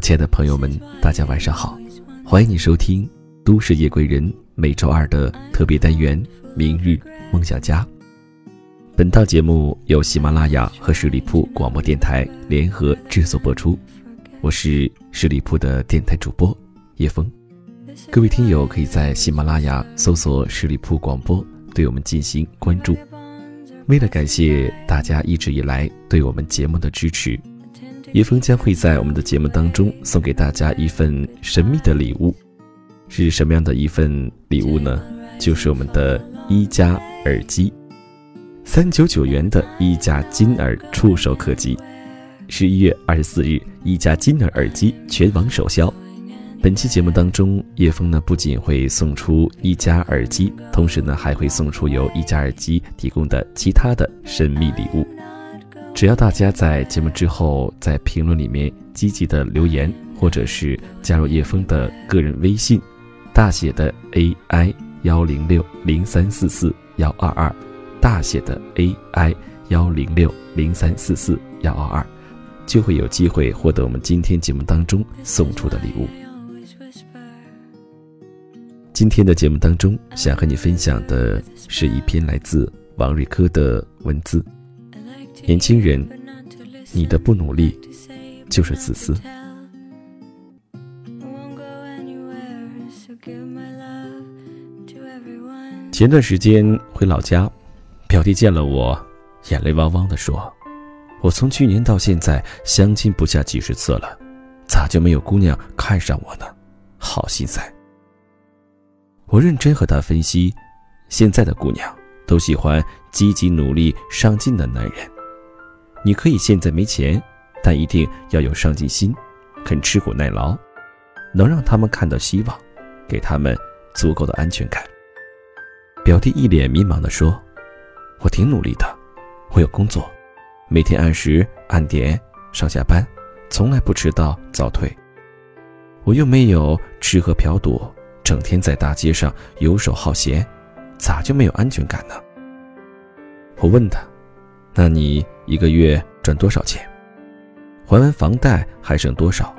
亲爱的朋友们，大家晚上好，欢迎你收听《都市夜归人》每周二的特别单元《明日梦想家》。本套节目由喜马拉雅和十里铺广播电台联合制作播出，我是十里铺的电台主播叶枫。各位听友可以在喜马拉雅搜索“十里铺广播”，对我们进行关注。为了感谢大家一直以来对我们节目的支持，叶枫将会在我们的节目当中送给大家一份神秘的礼物。是什么样的一份礼物呢？就是我们的一加耳机。三九九元的一加金耳触手可及，十一月二十四日，一加金耳耳机全网首销。本期节目当中，叶枫呢不仅会送出一加耳机，同时呢还会送出由一加耳机提供的其他的神秘礼物。只要大家在节目之后在评论里面积极的留言，或者是加入叶枫的个人微信，大写的 AI 幺零六零三四四幺二二。大写的 AI 幺零六零三四四幺二二，就会有机会获得我们今天节目当中送出的礼物。今天的节目当中，想和你分享的是一篇来自王瑞科的文字：年轻人，你的不努力就是自私。前段时间回老家。表弟见了我，眼泪汪汪地说：“我从去年到现在相亲不下几十次了，咋就没有姑娘看上我呢？好心塞。”我认真和他分析，现在的姑娘都喜欢积极努力上进的男人。你可以现在没钱，但一定要有上进心，肯吃苦耐劳，能让他们看到希望，给他们足够的安全感。表弟一脸迷茫地说。我挺努力的，我有工作，每天按时按点上下班，从来不迟到早退。我又没有吃喝嫖赌，整天在大街上游手好闲，咋就没有安全感呢？我问他：“那你一个月赚多少钱？还完房贷还剩多少？”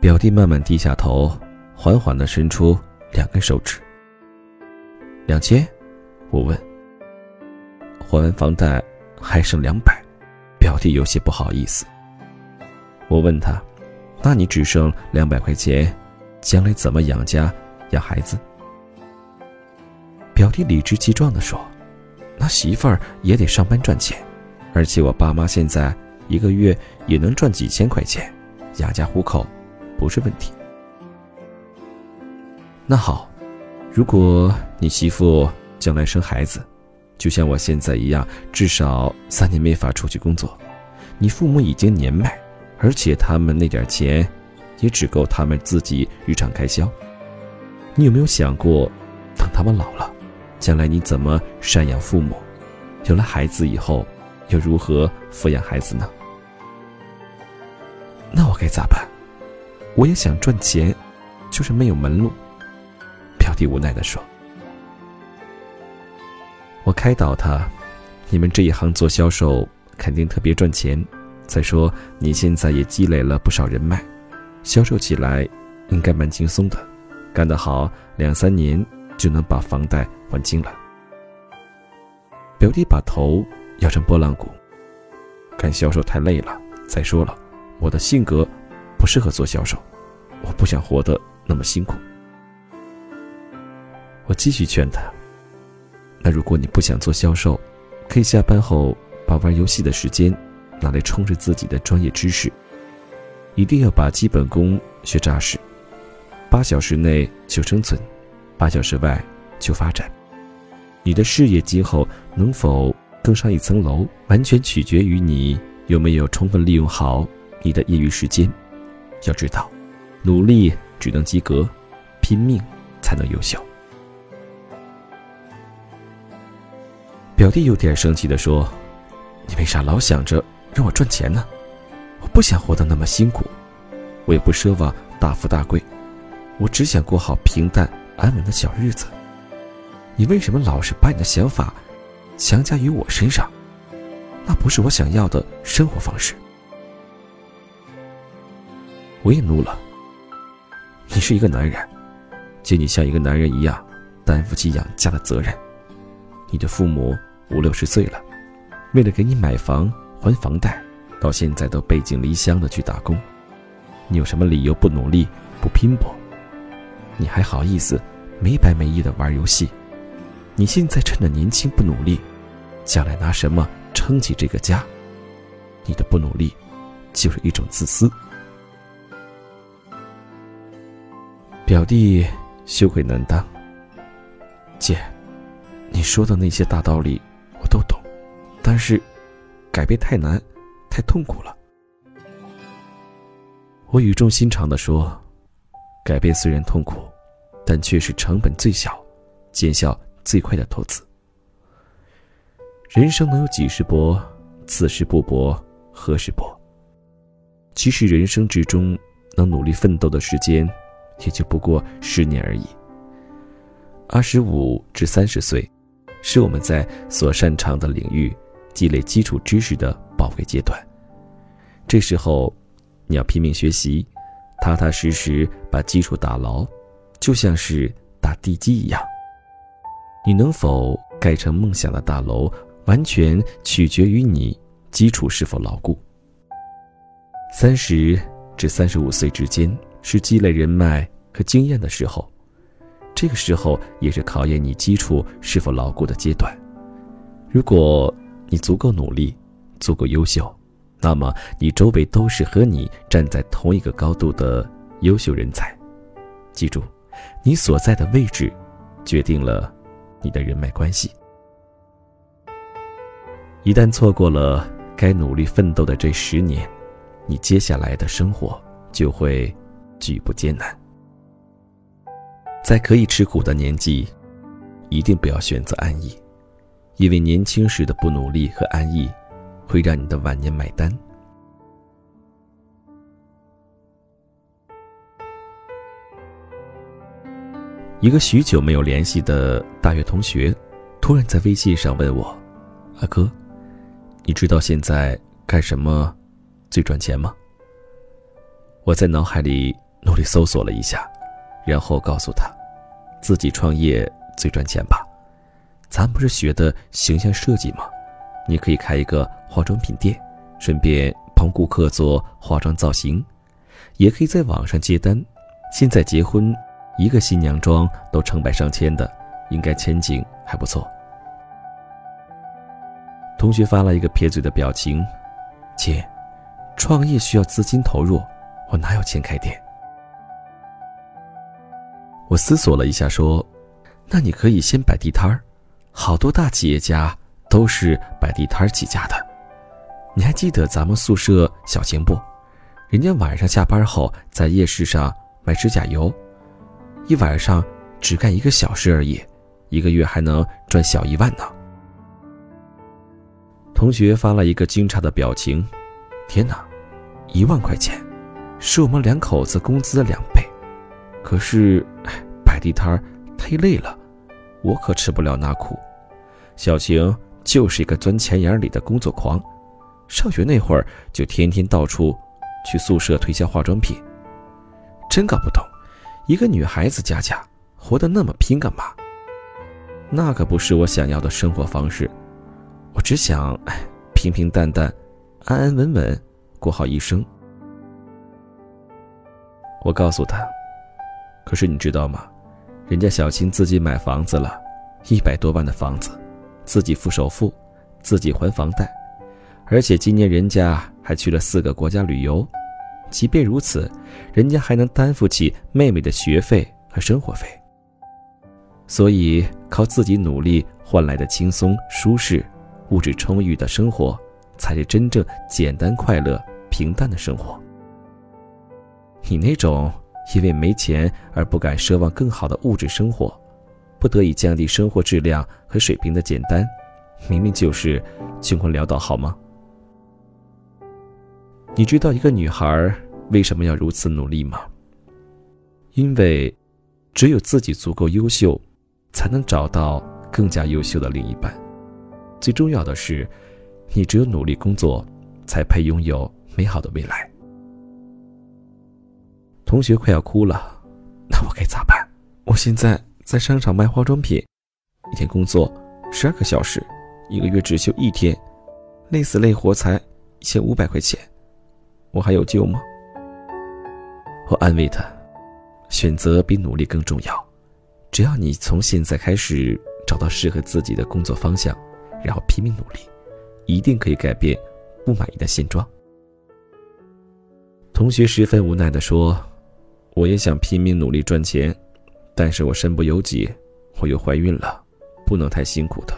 表弟慢慢低下头，缓缓地伸出两根手指。两千，我问。还完房贷还剩两百，表弟有些不好意思。我问他：“那你只剩两百块钱，将来怎么养家养孩子？”表弟理直气壮地说：“那媳妇儿也得上班赚钱，而且我爸妈现在一个月也能赚几千块钱，养家糊口不是问题。”那好，如果你媳妇将来生孩子，就像我现在一样，至少三年没法出去工作。你父母已经年迈，而且他们那点钱，也只够他们自己日常开销。你有没有想过，等他们老了，将来你怎么赡养父母？有了孩子以后，又如何抚养孩子呢？那我该咋办？我也想赚钱，就是没有门路。表弟无奈地说。我开导他：“你们这一行做销售肯定特别赚钱。再说你现在也积累了不少人脉，销售起来应该蛮轻松的，干得好两三年就能把房贷还清了。”表弟把头摇成拨浪鼓：“干销售太累了。再说了，我的性格不适合做销售，我不想活得那么辛苦。”我继续劝他。那如果你不想做销售，可以下班后把玩游戏的时间拿来充实自己的专业知识，一定要把基本功学扎实。八小时内求生存，八小时外求发展。你的事业今后能否更上一层楼，完全取决于你有没有充分利用好你的业余时间。要知道，努力只能及格，拼命才能优秀。表弟有点生气地说：“你为啥老想着让我赚钱呢？我不想活得那么辛苦，我也不奢望大富大贵，我只想过好平淡安稳的小日子。你为什么老是把你的想法强加于我身上？那不是我想要的生活方式。”我也怒了。你是一个男人，请你像一个男人一样，担负起养家的责任。你的父母五六十岁了，为了给你买房还房贷，到现在都背井离乡的去打工。你有什么理由不努力、不拼搏？你还好意思没白没义的玩游戏？你现在趁着年轻不努力，将来拿什么撑起这个家？你的不努力，就是一种自私。表弟羞愧难当。姐，你说的那些大道理我都懂，但是改变太难，太痛苦了。我语重心长的说：“改变虽然痛苦，但却是成本最小、见效最快的投资。人生能有几十搏，此时不搏，何时搏？其实人生之中能努力奋斗的时间。”也就不过十年而已。二十五至三十岁，是我们在所擅长的领域积累基础知识的宝贵阶段。这时候，你要拼命学习，踏踏实实把基础打牢，就像是打地基一样。你能否盖成梦想的大楼，完全取决于你基础是否牢固。三十至三十五岁之间。是积累人脉和经验的时候，这个时候也是考验你基础是否牢固的阶段。如果你足够努力，足够优秀，那么你周围都是和你站在同一个高度的优秀人才。记住，你所在的位置，决定了你的人脉关系。一旦错过了该努力奋斗的这十年，你接下来的生活就会。举步艰难，在可以吃苦的年纪，一定不要选择安逸，因为年轻时的不努力和安逸，会让你的晚年买单。一个许久没有联系的大学同学，突然在微信上问我：“阿哥，你知道现在干什么最赚钱吗？”我在脑海里。努力搜索了一下，然后告诉他，自己创业最赚钱吧。咱不是学的形象设计吗？你可以开一个化妆品店，顺便帮顾客做化妆造型，也可以在网上接单。现在结婚，一个新娘妆都成百上千的，应该前景还不错。同学发了一个撇嘴的表情：“姐，创业需要资金投入，我哪有钱开店？”我思索了一下，说：“那你可以先摆地摊儿，好多大企业家都是摆地摊儿起家的。你还记得咱们宿舍小晴不？人家晚上下班后在夜市上卖指甲油，一晚上只干一个小时而已，一个月还能赚小一万呢。”同学发了一个惊诧的表情：“天哪，一万块钱，是我们两口子工资的两倍。”可是，摆地摊太累了，我可吃不了那苦。小晴就是一个钻钱眼里的工作狂，上学那会儿就天天到处去宿舍推销化妆品。真搞不懂，一个女孩子家家活得那么拼干嘛？那可不是我想要的生活方式。我只想平平淡淡、安安稳稳过好一生。我告诉他。可是你知道吗？人家小琴自己买房子了，一百多万的房子，自己付首付，自己还房贷，而且今年人家还去了四个国家旅游。即便如此，人家还能担负起妹妹的学费和生活费。所以，靠自己努力换来的轻松、舒适、物质充裕的生活，才是真正简单、快乐、平淡的生活。你那种……因为没钱而不敢奢望更好的物质生活，不得已降低生活质量和水平的简单，明明就是穷困潦倒，好吗？你知道一个女孩为什么要如此努力吗？因为，只有自己足够优秀，才能找到更加优秀的另一半。最重要的是，你只有努力工作，才配拥有美好的未来。同学快要哭了，那我该咋办？我现在在商场卖化妆品，一天工作十二个小时，一个月只休一天，累死累活才一千五百块钱，我还有救吗？我安慰他，选择比努力更重要，只要你从现在开始找到适合自己的工作方向，然后拼命努力，一定可以改变不满意的现状。同学十分无奈地说：“我也想拼命努力赚钱，但是我身不由己，我又怀孕了，不能太辛苦的。”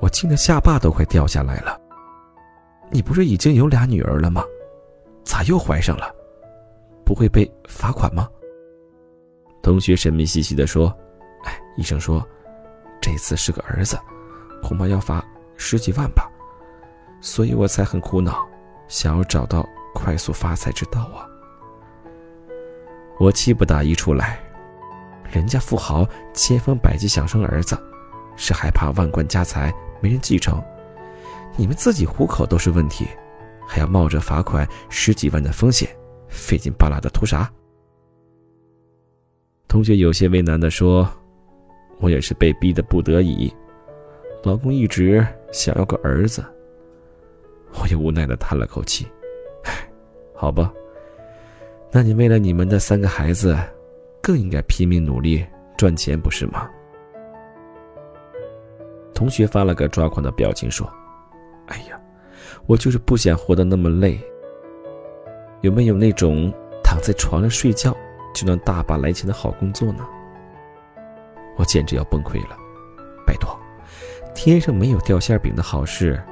我惊得下巴都快掉下来了。你不是已经有俩女儿了吗？咋又怀上了？不会被罚款吗？同学神秘兮兮地说：“哎，医生说，这次是个儿子，恐怕要罚十几万吧，所以我才很苦恼。”想要找到快速发财之道啊！我气不打一处来，人家富豪千方百计想生儿子，是害怕万贯家财没人继承。你们自己糊口都是问题，还要冒着罚款十几万的风险，费劲巴拉的图啥？同学有些为难的说：“我也是被逼的不得已，老公一直想要个儿子。”我也无奈的叹了口气，唉，好吧，那你为了你们的三个孩子，更应该拼命努力赚钱，不是吗？同学发了个抓狂的表情说：“哎呀，我就是不想活得那么累。有没有那种躺在床上睡觉就能大把来钱的好工作呢？”我简直要崩溃了，拜托，天上没有掉馅饼的好事。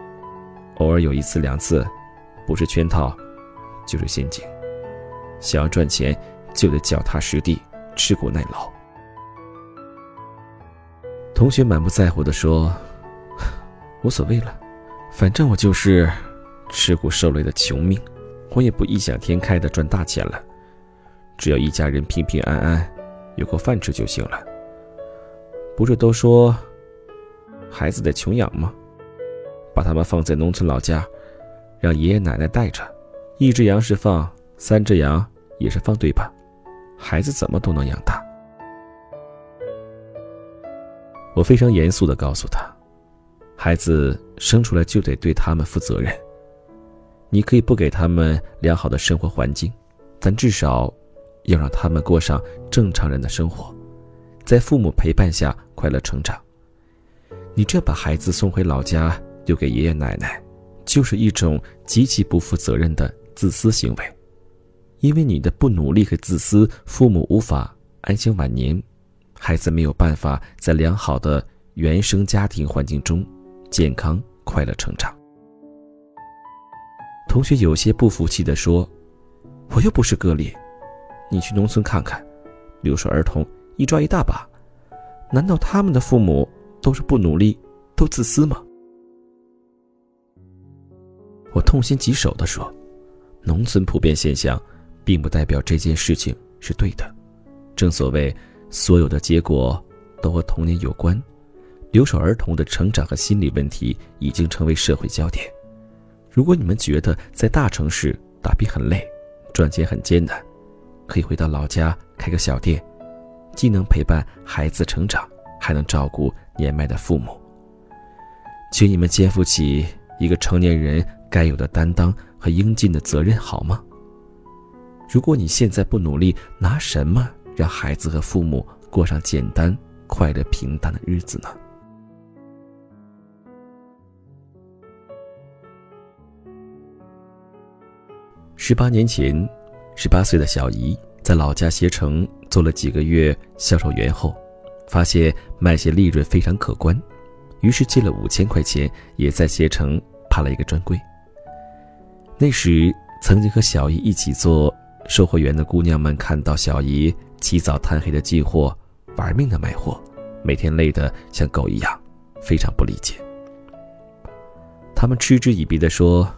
偶尔有一次两次，不是圈套，就是陷阱。想要赚钱，就得脚踏实地，吃苦耐劳。同学满不在乎的说：“ 无所谓了，反正我就是吃苦受累的穷命，我也不异想天开的赚大钱了。只要一家人平平安安，有口饭吃就行了。不是都说，孩子得穷养吗？”把他们放在农村老家，让爷爷奶奶带着，一只羊是放，三只羊也是放，对吧？孩子怎么都能养大。我非常严肃的告诉他，孩子生出来就得对他们负责任。你可以不给他们良好的生活环境，但至少要让他们过上正常人的生活，在父母陪伴下快乐成长。你这把孩子送回老家。丢给爷爷奶奶，就是一种极其不负责任的自私行为。因为你的不努力和自私，父母无法安享晚年，孩子没有办法在良好的原生家庭环境中健康快乐成长。同学有些不服气地说：“我又不是个例，你去农村看看，留守儿童一抓一大把，难道他们的父母都是不努力、都自私吗？”我痛心疾首地说：“农村普遍现象，并不代表这件事情是对的。正所谓，所有的结果都和童年有关。留守儿童的成长和心理问题已经成为社会焦点。如果你们觉得在大城市打拼很累，赚钱很艰难，可以回到老家开个小店，既能陪伴孩子成长，还能照顾年迈的父母。请你们肩负起一个成年人。”该有的担当和应尽的责任，好吗？如果你现在不努力，拿什么让孩子和父母过上简单、快乐、平淡的日子呢？十八年前，十八岁的小姨在老家携程做了几个月销售员后，发现卖鞋利润非常可观，于是借了五千块钱，也在携程趴了一个专柜。那时，曾经和小姨一起做售货员的姑娘们看到小姨起早贪黑的进货，玩命的卖货，每天累得像狗一样，非常不理解。他们嗤之以鼻地说：“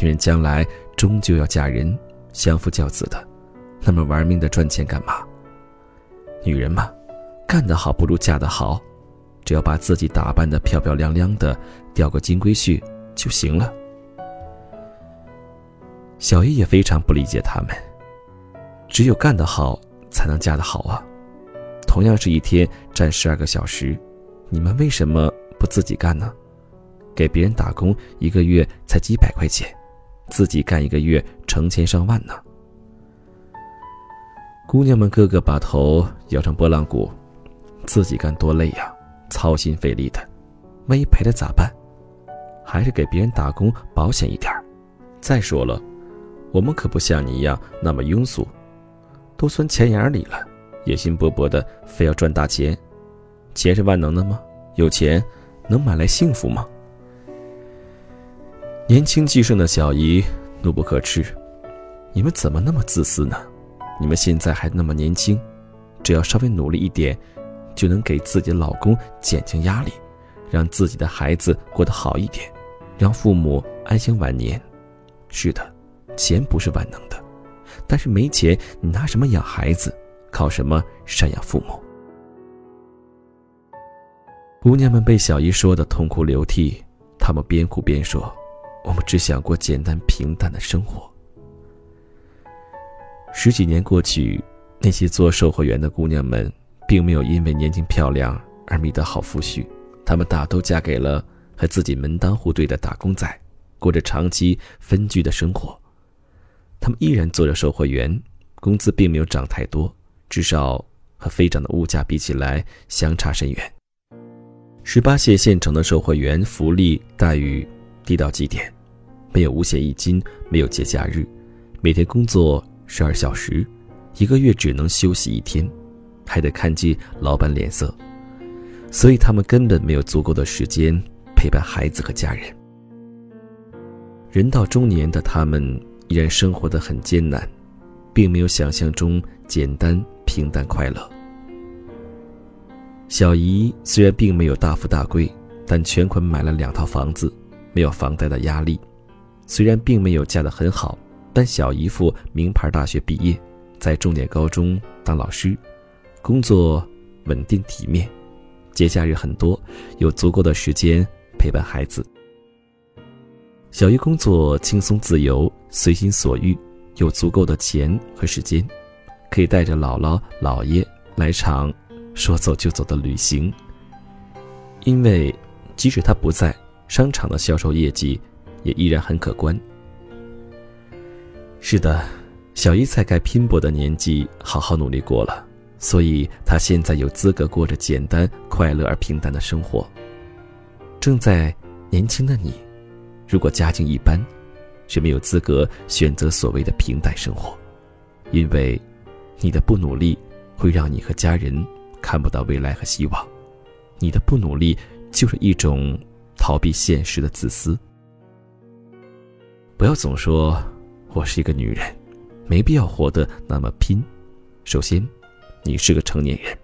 女人将来终究要嫁人，相夫教子的，那么玩命的赚钱干嘛？女人嘛，干得好不如嫁得好，只要把自己打扮得漂漂亮亮的，钓个金龟婿就行了。”小姨也非常不理解他们。只有干得好，才能嫁得好啊！同样是一天站十二个小时，你们为什么不自己干呢？给别人打工一个月才几百块钱，自己干一个月成千上万呢。姑娘们个个把头摇成拨浪鼓，自己干多累呀，操心费力的，万一赔了咋办？还是给别人打工保险一点再说了，我们可不像你一样那么庸俗，都存钱眼里了，野心勃勃的非要赚大钱。钱是万能的吗？有钱能买来幸福吗？年轻气盛的小姨怒不可遏：“你们怎么那么自私呢？”你们现在还那么年轻，只要稍微努力一点，就能给自己的老公减轻压力，让自己的孩子过得好一点，让父母安享晚年。是的，钱不是万能的，但是没钱，你拿什么养孩子？靠什么赡养父母？姑娘们被小姨说的痛哭流涕，她们边哭边说：“我们只想过简单平淡的生活。”十几年过去，那些做售货员的姑娘们，并没有因为年轻漂亮而觅得好夫婿，她们大都嫁给了和自己门当户对的打工仔，过着长期分居的生活。他们依然做着售货员，工资并没有涨太多，至少和飞涨的物价比起来相差甚远。十八线县城的售货员福利待遇低到极点，没有五险一金，没有节假日，每天工作。十二小时，一个月只能休息一天，还得看见老板脸色，所以他们根本没有足够的时间陪伴孩子和家人。人到中年的他们依然生活的很艰难，并没有想象中简单平淡快乐。小姨虽然并没有大富大贵，但全款买了两套房子，没有房贷的压力。虽然并没有嫁得很好。但小姨夫名牌大学毕业，在重点高中当老师，工作稳定体面，节假日很多，有足够的时间陪伴孩子。小姨工作轻松自由，随心所欲，有足够的钱和时间，可以带着姥姥姥爷来场说走就走的旅行。因为即使他不在，商场的销售业绩也依然很可观。是的，小姨在该拼搏的年纪好好努力过了，所以她现在有资格过着简单、快乐而平淡的生活。正在年轻的你，如果家境一般，是没有资格选择所谓的平淡生活，因为你的不努力会让你和家人看不到未来和希望，你的不努力就是一种逃避现实的自私。不要总说。我是一个女人，没必要活得那么拼。首先，你是个成年人，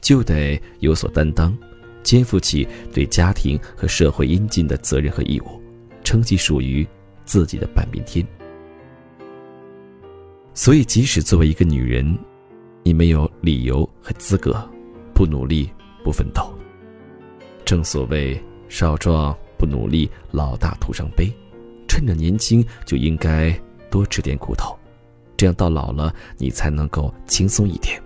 就得有所担当，肩负起对家庭和社会应尽的责任和义务，撑起属于自己的半边天。所以，即使作为一个女人，你没有理由和资格不努力、不奋斗。正所谓“少壮不努力，老大徒伤悲”，趁着年轻就应该。多吃点苦头，这样到老了你才能够轻松一点。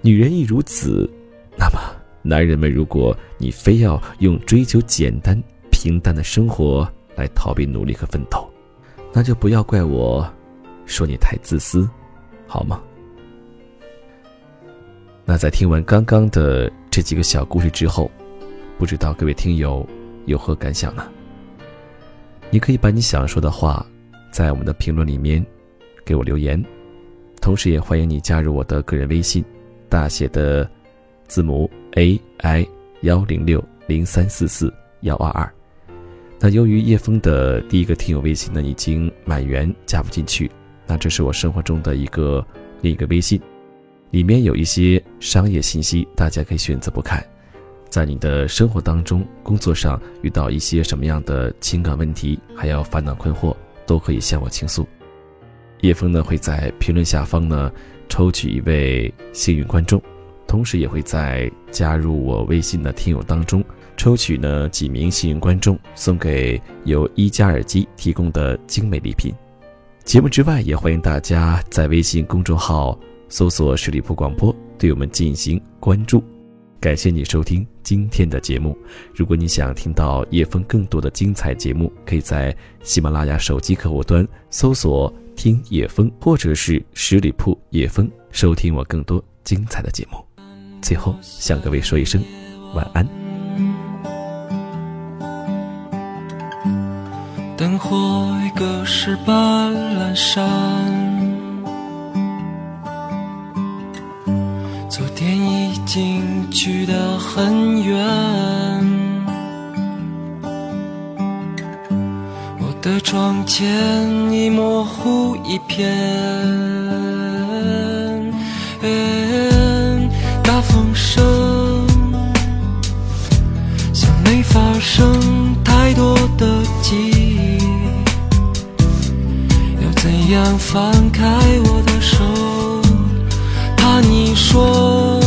女人亦如此，那么男人们，如果你非要用追求简单平淡的生活来逃避努力和奋斗，那就不要怪我，说你太自私，好吗？那在听完刚刚的这几个小故事之后，不知道各位听友有何感想呢？你可以把你想说的话。在我们的评论里面，给我留言，同时也欢迎你加入我的个人微信，大写的字母 A I 幺零六零三四四幺二二。那由于叶枫的第一个听友微信呢已经满员，加不进去，那这是我生活中的一个另一个微信，里面有一些商业信息，大家可以选择不看。在你的生活当中、工作上遇到一些什么样的情感问题，还要烦恼困惑？都可以向我倾诉，叶枫呢会在评论下方呢抽取一位幸运观众，同时也会在加入我微信的听友当中抽取呢几名幸运观众，送给由一加耳机提供的精美礼品。节目之外，也欢迎大家在微信公众号搜索“十里铺广播”，对我们进行关注。感谢你收听今天的节目。如果你想听到叶枫更多的精彩节目，可以在喜马拉雅手机客户端搜索“听叶枫”或者是“十里铺叶枫”，收听我更多精彩的节目。最后，向各位说一声晚安。灯火已隔世半昨天。已经去得很远，我的窗前已模糊一片。大风声像没发生太多的记忆，要怎样放开我的手？你说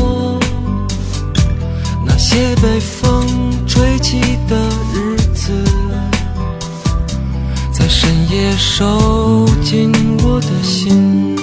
那。些被风吹起的日子，在深夜收紧我的心。